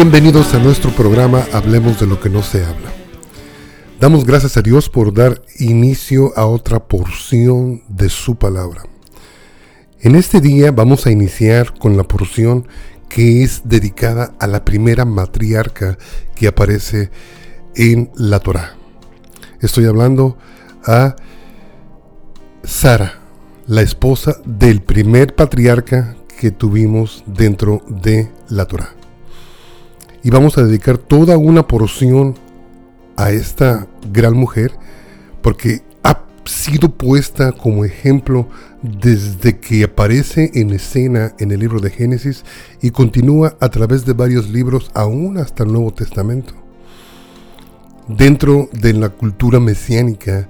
Bienvenidos a nuestro programa Hablemos de lo que no se habla. Damos gracias a Dios por dar inicio a otra porción de su palabra. En este día vamos a iniciar con la porción que es dedicada a la primera matriarca que aparece en la Torá. Estoy hablando a Sara, la esposa del primer patriarca que tuvimos dentro de la Torá. Y vamos a dedicar toda una porción a esta gran mujer porque ha sido puesta como ejemplo desde que aparece en escena en el libro de Génesis y continúa a través de varios libros aún hasta el Nuevo Testamento. Dentro de la cultura mesiánica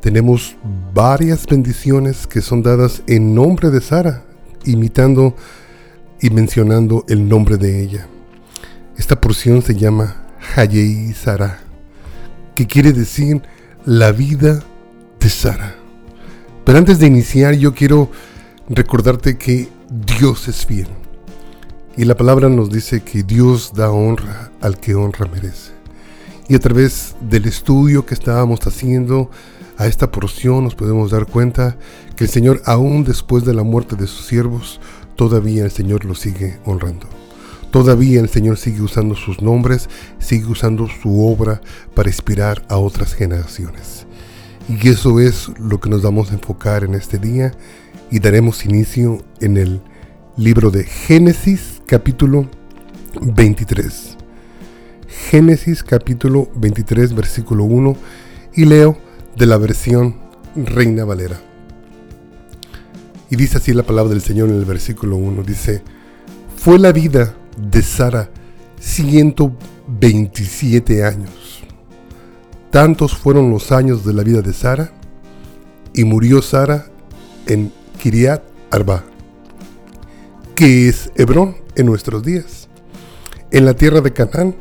tenemos varias bendiciones que son dadas en nombre de Sara, imitando y mencionando el nombre de ella. Esta porción se llama Hayei Sara que quiere decir la vida de Sara. Pero antes de iniciar yo quiero recordarte que Dios es fiel. Y la palabra nos dice que Dios da honra al que honra merece. Y a través del estudio que estábamos haciendo a esta porción nos podemos dar cuenta que el Señor aún después de la muerte de sus siervos, todavía el Señor lo sigue honrando. Todavía el Señor sigue usando sus nombres, sigue usando su obra para inspirar a otras generaciones. Y eso es lo que nos vamos a enfocar en este día y daremos inicio en el libro de Génesis capítulo 23. Génesis capítulo 23 versículo 1 y leo de la versión Reina Valera. Y dice así la palabra del Señor en el versículo 1. Dice, fue la vida de Sara 127 años. Tantos fueron los años de la vida de Sara y murió Sara en Kiriat Arba, que es Hebrón en nuestros días, en la tierra de Canaán,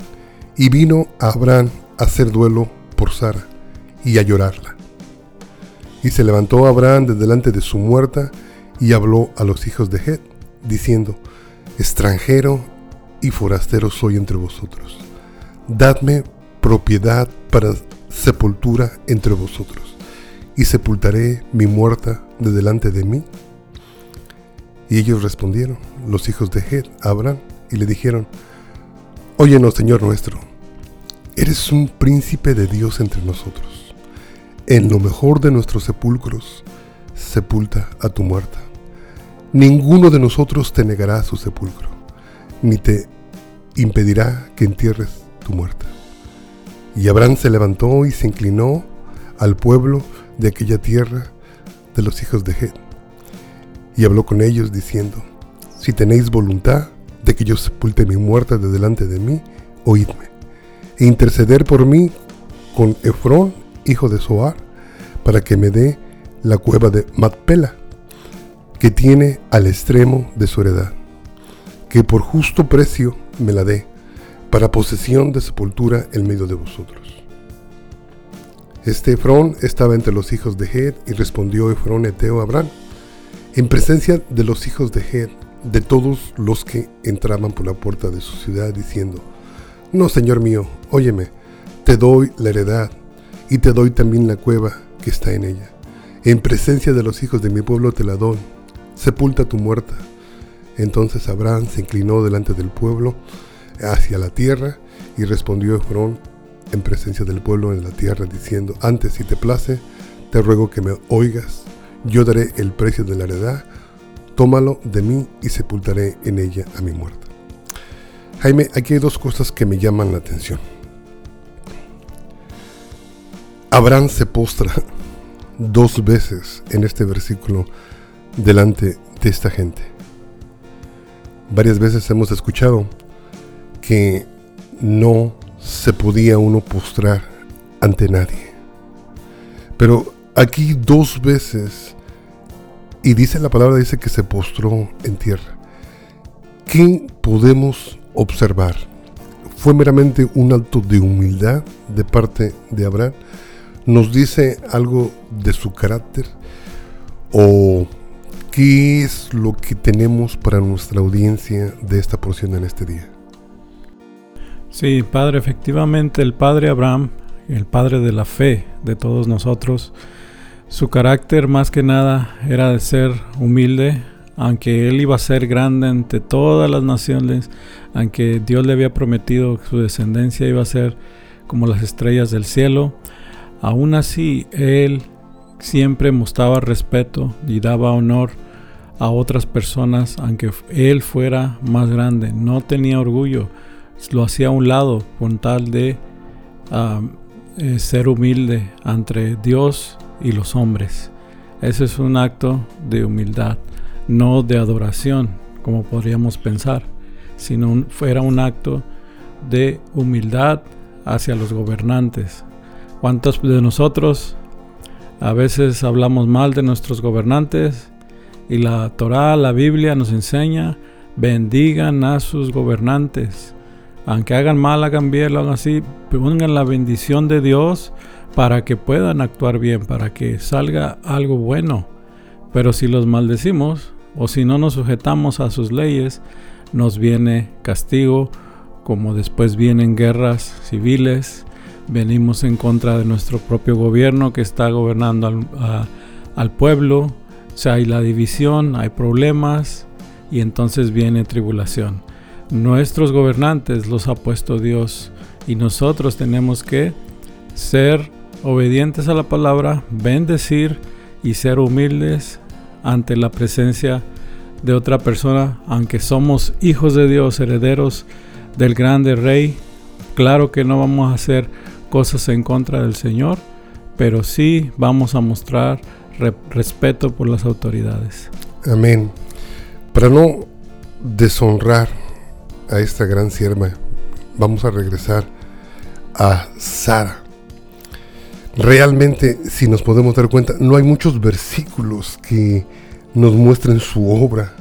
y vino a Abraham a hacer duelo por Sara y a llorarla. Y se levantó Abraham de delante de su muerta y habló a los hijos de Het, diciendo, extranjero y forastero soy entre vosotros. Dadme propiedad para sepultura entre vosotros, y sepultaré mi muerta de delante de mí. Y ellos respondieron, los hijos de Het, Abraham, y le dijeron, Óyenos, Señor nuestro, eres un príncipe de Dios entre nosotros. En lo mejor de nuestros sepulcros, sepulta a tu muerta. Ninguno de nosotros te negará su sepulcro ni te impedirá que entierres tu muerta. Y Abraham se levantó y se inclinó al pueblo de aquella tierra de los hijos de Het. Y habló con ellos diciendo, si tenéis voluntad de que yo sepulte mi muerta de delante de mí, oídme, e interceder por mí con Efrón, hijo de Soar, para que me dé la cueva de Matpela, que tiene al extremo de su heredad que por justo precio me la dé, para posesión de sepultura en medio de vosotros. Este Efrón estaba entre los hijos de Het y respondió Efrón eteo a Abraham, en presencia de los hijos de Het, de todos los que entraban por la puerta de su ciudad, diciendo, No, Señor mío, óyeme, te doy la heredad y te doy también la cueva que está en ella. En presencia de los hijos de mi pueblo te la doy, sepulta tu muerta entonces Abraham se inclinó delante del pueblo hacia la tierra y respondió Efrón en presencia del pueblo en la tierra diciendo, antes si te place, te ruego que me oigas, yo daré el precio de la heredad, tómalo de mí y sepultaré en ella a mi muerte. Jaime, aquí hay dos cosas que me llaman la atención. Abraham se postra dos veces en este versículo delante de esta gente. Varias veces hemos escuchado que no se podía uno postrar ante nadie. Pero aquí dos veces, y dice la palabra, dice que se postró en tierra. ¿Qué podemos observar? ¿Fue meramente un acto de humildad de parte de Abraham? ¿Nos dice algo de su carácter? ¿O ¿Qué es lo que tenemos para nuestra audiencia de esta porción en este día? Sí, Padre, efectivamente el Padre Abraham, el Padre de la fe de todos nosotros, su carácter más que nada era de ser humilde, aunque él iba a ser grande ante todas las naciones, aunque Dios le había prometido que su descendencia iba a ser como las estrellas del cielo, aún así él siempre mostraba respeto y daba honor a otras personas, aunque él fuera más grande. No tenía orgullo, lo hacía a un lado con tal de eh, ser humilde ante Dios y los hombres. Ese es un acto de humildad, no de adoración, como podríamos pensar, sino fuera un acto de humildad hacia los gobernantes. ¿Cuántos de nosotros a veces hablamos mal de nuestros gobernantes y la Torah, la Biblia nos enseña, bendigan a sus gobernantes. Aunque hagan mal, hagan bien, lo hagan así, pongan la bendición de Dios para que puedan actuar bien, para que salga algo bueno. Pero si los maldecimos o si no nos sujetamos a sus leyes, nos viene castigo, como después vienen guerras civiles, venimos en contra de nuestro propio gobierno que está gobernando al, pueblo, sea, hay la división, hay problemas y entonces viene tribulación. Nuestros gobernantes los ha puesto Dios y nosotros tenemos que ser obedientes a la palabra, bendecir y ser humildes ante la presencia de otra persona, aunque somos hijos de Dios, herederos del grande rey. Claro que no vamos a hacer cosas en contra del Señor, pero sí vamos a mostrar respeto por las autoridades. Amén. Para no deshonrar a esta gran sierva, vamos a regresar a Sara realmente, si nos podemos dar cuenta, no hay muchos versículos que nos muestren su obra.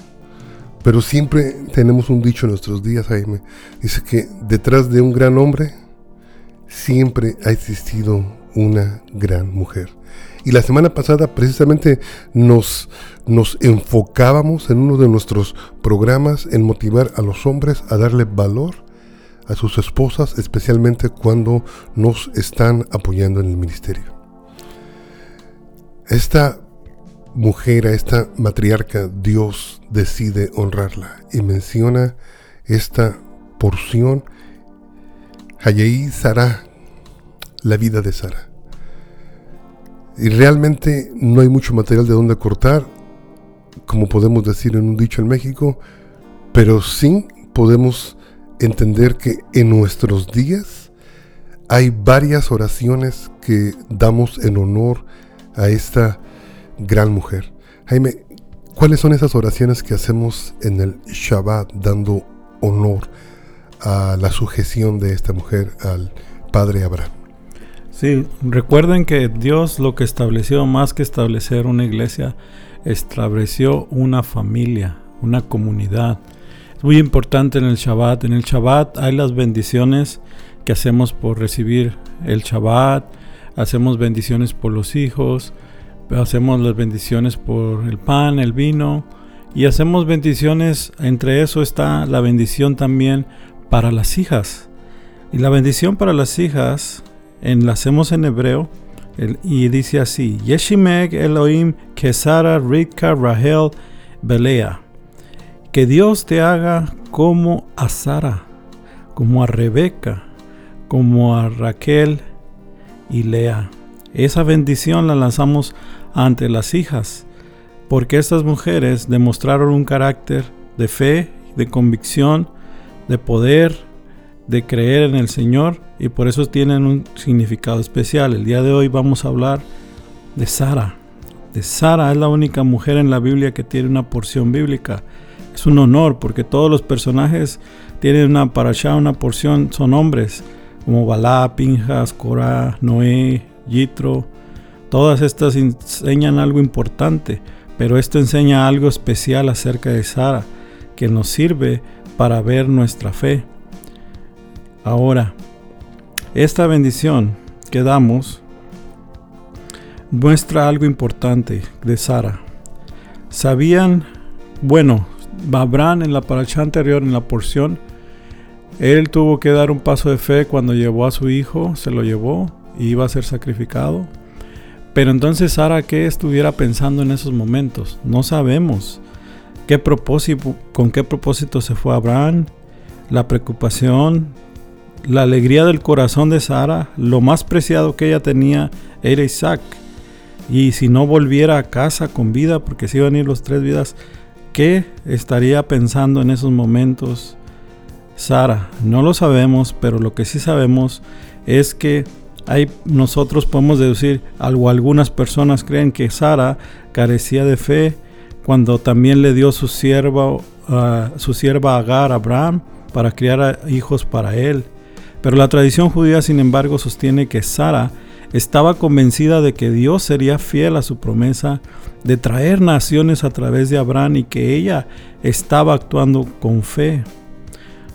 Pero siempre tenemos un dicho en nuestros días, Jaime. Dice que detrás de un gran hombre siempre ha existido una gran mujer. Y la semana pasada precisamente nos, nos enfocábamos en uno de nuestros programas en motivar a los hombres a darle valor a sus esposas, especialmente cuando nos están apoyando en el ministerio. Esta mujer, a esta matriarca, Dios decide honrarla y menciona esta porción, Hayei Sara, la vida de Sara. Y realmente no hay mucho material de donde cortar, como podemos decir en un dicho en México, pero sí podemos entender que en nuestros días hay varias oraciones que damos en honor a esta gran mujer. Jaime, ¿cuáles son esas oraciones que hacemos en el Shabbat dando honor a la sujeción de esta mujer al Padre Abraham? Sí, recuerden que Dios lo que estableció más que establecer una iglesia, estableció una familia, una comunidad muy importante en el Shabbat. En el Shabbat hay las bendiciones que hacemos por recibir el Shabbat, hacemos bendiciones por los hijos, hacemos las bendiciones por el pan, el vino y hacemos bendiciones, entre eso está la bendición también para las hijas. Y la bendición para las hijas en, la hacemos en hebreo y dice así, Yeshimeg Elohim Kesara Rika Rahel Belea. Que Dios te haga como a Sara, como a Rebeca, como a Raquel y Lea. Esa bendición la lanzamos ante las hijas, porque estas mujeres demostraron un carácter de fe, de convicción, de poder, de creer en el Señor y por eso tienen un significado especial. El día de hoy vamos a hablar de Sara. De Sara es la única mujer en la Biblia que tiene una porción bíblica es un honor porque todos los personajes tienen una parasha, una porción, son hombres, como Balá, Pinjas, Corá, Noé, Yitro. Todas estas enseñan algo importante, pero esto enseña algo especial acerca de Sara, que nos sirve para ver nuestra fe. Ahora, esta bendición que damos muestra algo importante de Sara. Sabían, bueno, Abraham en la paracha anterior, en la porción, Él tuvo que dar un paso de fe cuando llevó a su hijo, se lo llevó y iba a ser sacrificado. Pero entonces Sara, ¿qué estuviera pensando en esos momentos? No sabemos. ¿Qué propósito, ¿Con qué propósito se fue Abraham? La preocupación, la alegría del corazón de Sara, lo más preciado que ella tenía era Isaac. Y si no volviera a casa con vida, porque se iban a ir los tres vidas, ¿qué estaría pensando en esos momentos Sara? No lo sabemos, pero lo que sí sabemos es que hay, nosotros podemos deducir, algo algunas personas creen que Sara carecía de fe cuando también le dio su sierva, su sierva Agar a Abraham para criar hijos para él. Pero la tradición judía, sin embargo, sostiene que Sara estaba convencida de que Dios sería fiel a su promesa de traer naciones a través de Abraham y que ella estaba actuando con fe.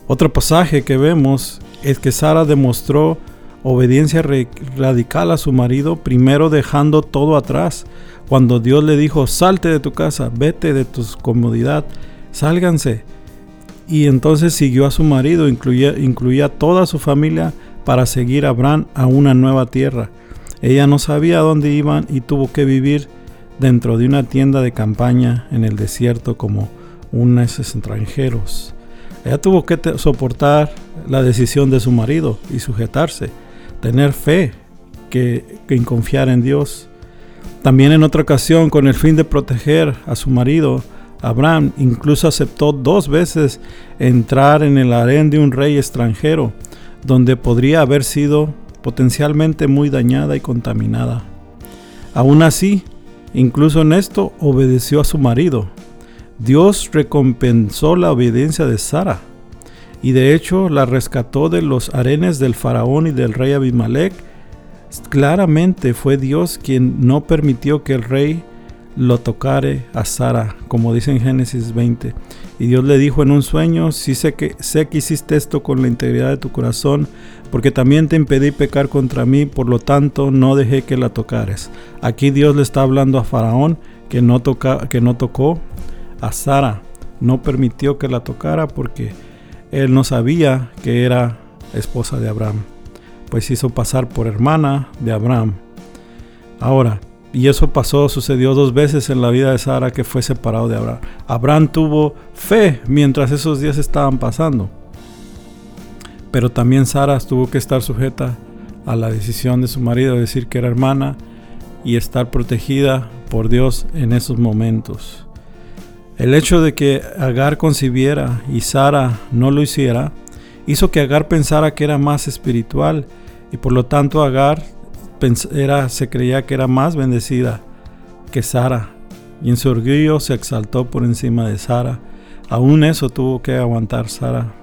Otro pasaje que vemos es que Sara demostró obediencia radical a su marido, primero dejando todo atrás. Cuando Dios le dijo, salte de tu casa, vete de tu comodidad, sálganse. Y entonces siguió a su marido, incluía, incluía toda su familia para seguir a Abraham a una nueva tierra. Ella no sabía dónde iban y tuvo que vivir dentro de una tienda de campaña en el desierto como unos extranjeros. Ella tuvo que soportar la decisión de su marido y sujetarse, tener fe, que, que confiar en Dios. También en otra ocasión, con el fin de proteger a su marido, Abraham incluso aceptó dos veces entrar en el harén de un rey extranjero, donde podría haber sido potencialmente muy dañada y contaminada. Aún así, incluso en esto obedeció a su marido. Dios recompensó la obediencia de Sara y de hecho la rescató de los arenes del faraón y del rey Abimelech. Claramente fue Dios quien no permitió que el rey lo tocare a Sara, como dice en Génesis 20. Y Dios le dijo en un sueño, sí sé que, sé que hiciste esto con la integridad de tu corazón, porque también te impedí pecar contra mí, por lo tanto no dejé que la tocares. Aquí Dios le está hablando a Faraón que no, toca, que no tocó a Sara, no permitió que la tocara porque él no sabía que era esposa de Abraham, pues hizo pasar por hermana de Abraham. Ahora, y eso pasó, sucedió dos veces en la vida de Sara que fue separado de Abraham. Abraham tuvo fe mientras esos días estaban pasando. Pero también Sara tuvo que estar sujeta a la decisión de su marido de decir que era hermana y estar protegida por Dios en esos momentos. El hecho de que Agar concibiera y Sara no lo hiciera hizo que Agar pensara que era más espiritual y por lo tanto Agar era, se creía que era más bendecida que Sara, y en su orgullo se exaltó por encima de Sara. Aún eso tuvo que aguantar Sara.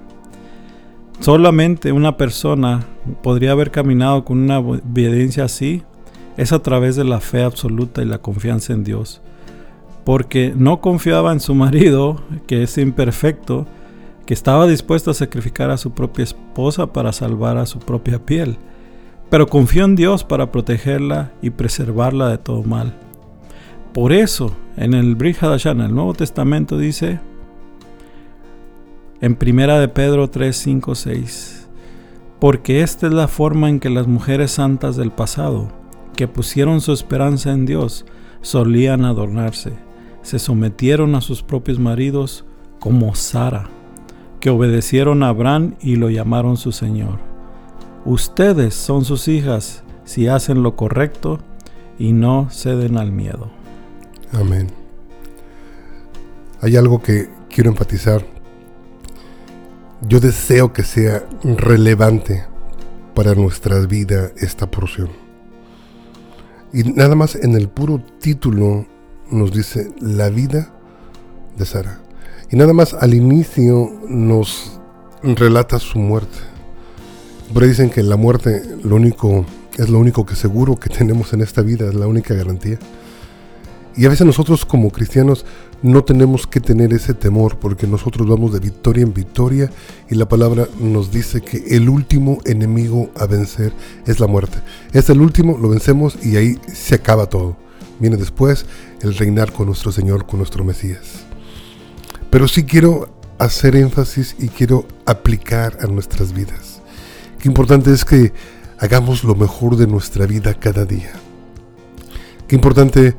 Solamente una persona podría haber caminado con una obediencia así, es a través de la fe absoluta y la confianza en Dios. Porque no confiaba en su marido, que es imperfecto, que estaba dispuesto a sacrificar a su propia esposa para salvar a su propia piel pero confió en Dios para protegerla y preservarla de todo mal. Por eso, en el Brihadashan, el Nuevo Testamento dice, en Primera de Pedro 3, 5, 6, porque esta es la forma en que las mujeres santas del pasado, que pusieron su esperanza en Dios, solían adornarse, se sometieron a sus propios maridos como Sara, que obedecieron a Abraham y lo llamaron su Señor. Ustedes son sus hijas si hacen lo correcto y no ceden al miedo. Amén. Hay algo que quiero enfatizar. Yo deseo que sea relevante para nuestra vida esta porción. Y nada más en el puro título nos dice la vida de Sara. Y nada más al inicio nos relata su muerte. Por ahí dicen que la muerte lo único, es lo único que seguro que tenemos en esta vida, es la única garantía. Y a veces nosotros como cristianos no tenemos que tener ese temor porque nosotros vamos de victoria en victoria y la palabra nos dice que el último enemigo a vencer es la muerte. Es el último, lo vencemos y ahí se acaba todo. Viene después el reinar con nuestro Señor, con nuestro Mesías. Pero sí quiero hacer énfasis y quiero aplicar a nuestras vidas. Qué importante es que hagamos lo mejor de nuestra vida cada día. Qué importante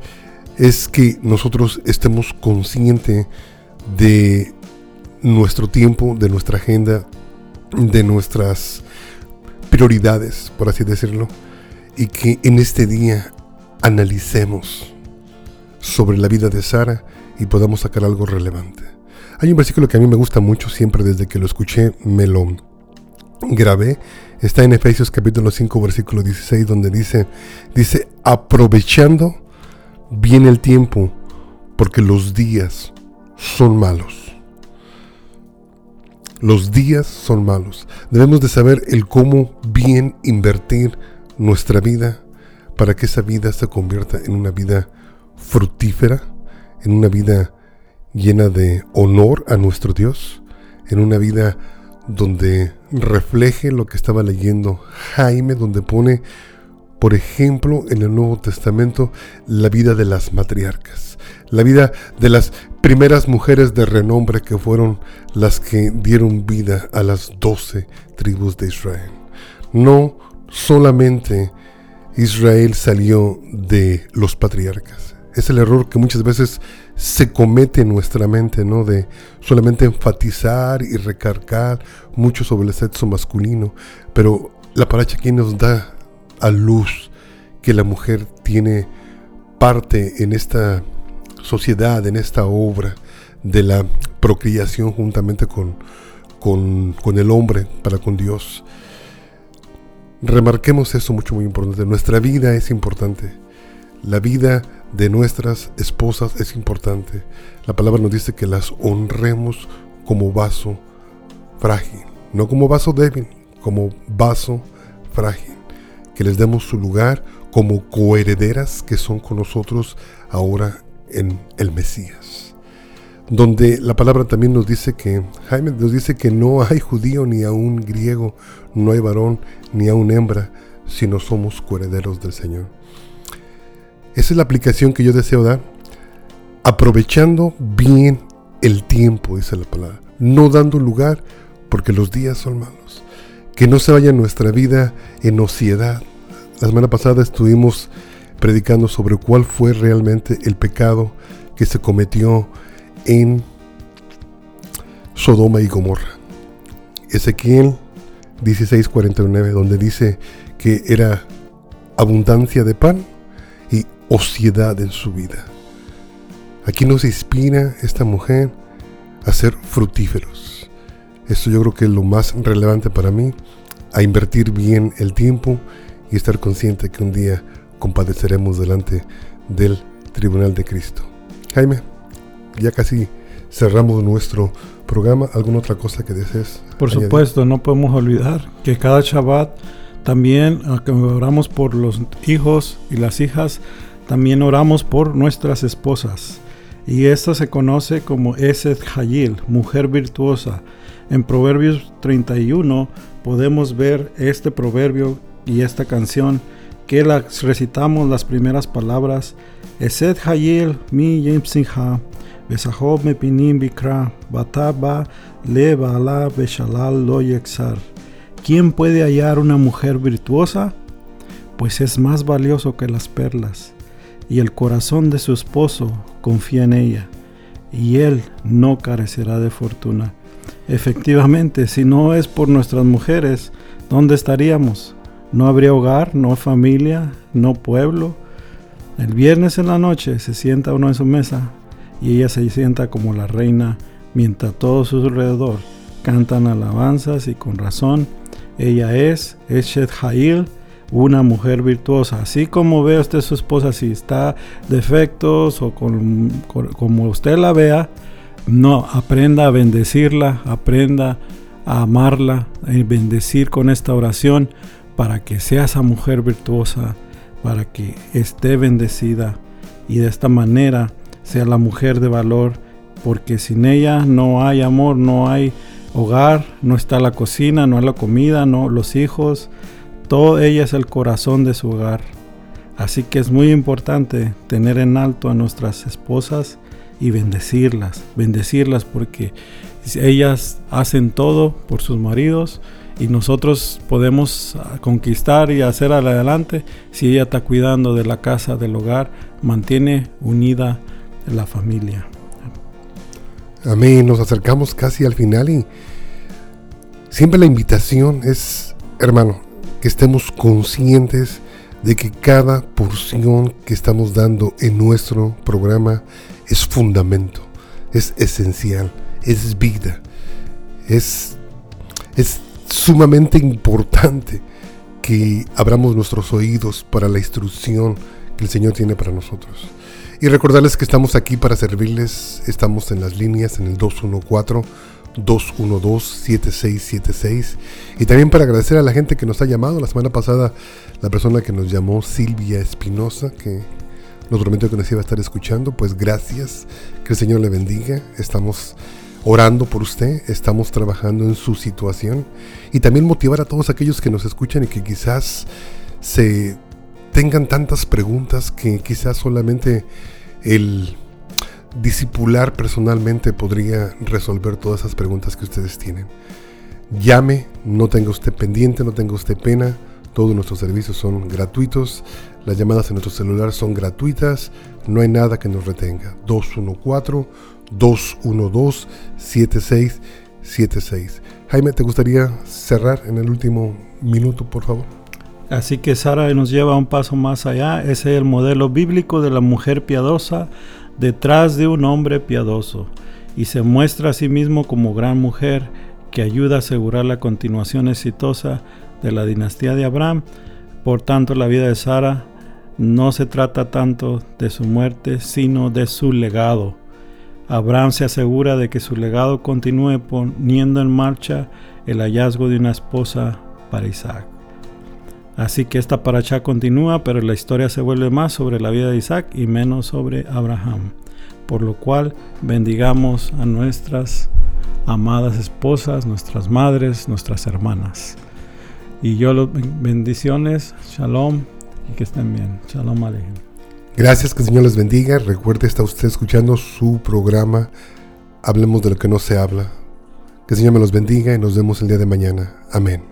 es que nosotros estemos conscientes de nuestro tiempo, de nuestra agenda, de nuestras prioridades, por así decirlo, y que en este día analicemos sobre la vida de Sara y podamos sacar algo relevante. Hay un versículo que a mí me gusta mucho, siempre desde que lo escuché me lo grabé. Está en Efesios capítulo 5, versículo 16, donde dice, dice, aprovechando bien el tiempo, porque los días son malos. Los días son malos. Debemos de saber el cómo bien invertir nuestra vida para que esa vida se convierta en una vida fructífera, en una vida llena de honor a nuestro Dios, en una vida donde refleje lo que estaba leyendo Jaime, donde pone, por ejemplo, en el Nuevo Testamento, la vida de las matriarcas, la vida de las primeras mujeres de renombre que fueron las que dieron vida a las doce tribus de Israel. No solamente Israel salió de los patriarcas. Es el error que muchas veces se comete en nuestra mente, ¿no? De solamente enfatizar y recargar mucho sobre el sexo masculino. Pero la paracha aquí nos da a luz que la mujer tiene parte en esta sociedad, en esta obra de la procreación juntamente con, con, con el hombre para con Dios. Remarquemos eso mucho, muy importante. Nuestra vida es importante. La vida de nuestras esposas es importante. La palabra nos dice que las honremos como vaso frágil, no como vaso débil, como vaso frágil. Que les demos su lugar como coherederas que son con nosotros ahora en el Mesías. Donde la palabra también nos dice que, Jaime nos dice que no hay judío ni aún griego, no hay varón ni aún hembra, sino somos coherederos del Señor. Esa es la aplicación que yo deseo dar. Aprovechando bien el tiempo, dice la palabra. No dando lugar porque los días son malos. Que no se vaya nuestra vida en ociedad. La semana pasada estuvimos predicando sobre cuál fue realmente el pecado que se cometió en Sodoma y Gomorra. Ezequiel 16:49, donde dice que era abundancia de pan ociedad en su vida. Aquí nos inspira esta mujer a ser fructíferos. Esto yo creo que es lo más relevante para mí, a invertir bien el tiempo y estar consciente que un día compadeceremos delante del tribunal de Cristo. Jaime, ya casi cerramos nuestro programa. ¿Alguna otra cosa que desees? Por supuesto, no podemos olvidar que cada Shabbat también, oramos por los hijos y las hijas, también oramos por nuestras esposas. Y esta se conoce como Esed Hayil, mujer virtuosa. En Proverbios 31 podemos ver este proverbio y esta canción que la recitamos las primeras palabras. Esed Hayil mi yimsinha, besahob me pinim bikra, bataba le bala beshalal lo yexar. ¿Quién puede hallar una mujer virtuosa? Pues es más valioso que las perlas y el corazón de su esposo confía en ella, y él no carecerá de fortuna. Efectivamente, si no es por nuestras mujeres, ¿dónde estaríamos? No habría hogar, no familia, no pueblo. El viernes en la noche se sienta uno en su mesa y ella se sienta como la reina, mientras todos su alrededor cantan alabanzas y con razón. Ella es Eshet Hail, una mujer virtuosa. Así como ve usted su esposa, si está defectos o como usted la vea, no, aprenda a bendecirla, aprenda a amarla, y bendecir con esta oración para que sea esa mujer virtuosa, para que esté bendecida y de esta manera sea la mujer de valor, porque sin ella no hay amor, no hay hogar, no está la cocina, no hay la comida, no los hijos, todo ella es el corazón de su hogar. Así que es muy importante tener en alto a nuestras esposas y bendecirlas, bendecirlas porque ellas hacen todo por sus maridos y nosotros podemos conquistar y hacer adelante si ella está cuidando de la casa, del hogar, mantiene unida la familia. Amén, nos acercamos casi al final y siempre la invitación es, hermano, que estemos conscientes de que cada porción que estamos dando en nuestro programa es fundamento, es esencial, es vida, es, es sumamente importante que abramos nuestros oídos para la instrucción que el Señor tiene para nosotros. Y recordarles que estamos aquí para servirles, estamos en las líneas en el 214-212-7676 y también para agradecer a la gente que nos ha llamado. La semana pasada la persona que nos llamó Silvia Espinosa, que nos prometió que nos iba a estar escuchando, pues gracias, que el Señor le bendiga. Estamos orando por usted, estamos trabajando en su situación y también motivar a todos aquellos que nos escuchan y que quizás se tengan tantas preguntas que quizás solamente el discipular personalmente podría resolver todas esas preguntas que ustedes tienen. Llame, no tenga usted pendiente, no tenga usted pena, todos nuestros servicios son gratuitos, las llamadas en nuestro celular son gratuitas, no hay nada que nos retenga. 214 212-7676. Jaime, ¿te gustaría cerrar en el último minuto, por favor? Así que Sara nos lleva un paso más allá. Ese es el modelo bíblico de la mujer piadosa detrás de un hombre piadoso y se muestra a sí mismo como gran mujer que ayuda a asegurar la continuación exitosa de la dinastía de Abraham. Por tanto, la vida de Sara no se trata tanto de su muerte, sino de su legado Abraham se asegura de que su legado continúe poniendo en marcha el hallazgo de una esposa para Isaac. Así que esta paracha continúa, pero la historia se vuelve más sobre la vida de Isaac y menos sobre Abraham. Por lo cual bendigamos a nuestras amadas esposas, nuestras madres, nuestras hermanas. Y yo los bendiciones, shalom y que estén bien. Shalom alejem. Gracias, que el Señor les bendiga. Recuerde, está usted escuchando su programa Hablemos de lo que no se habla. Que el Señor me los bendiga y nos vemos el día de mañana. Amén.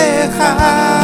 dejar.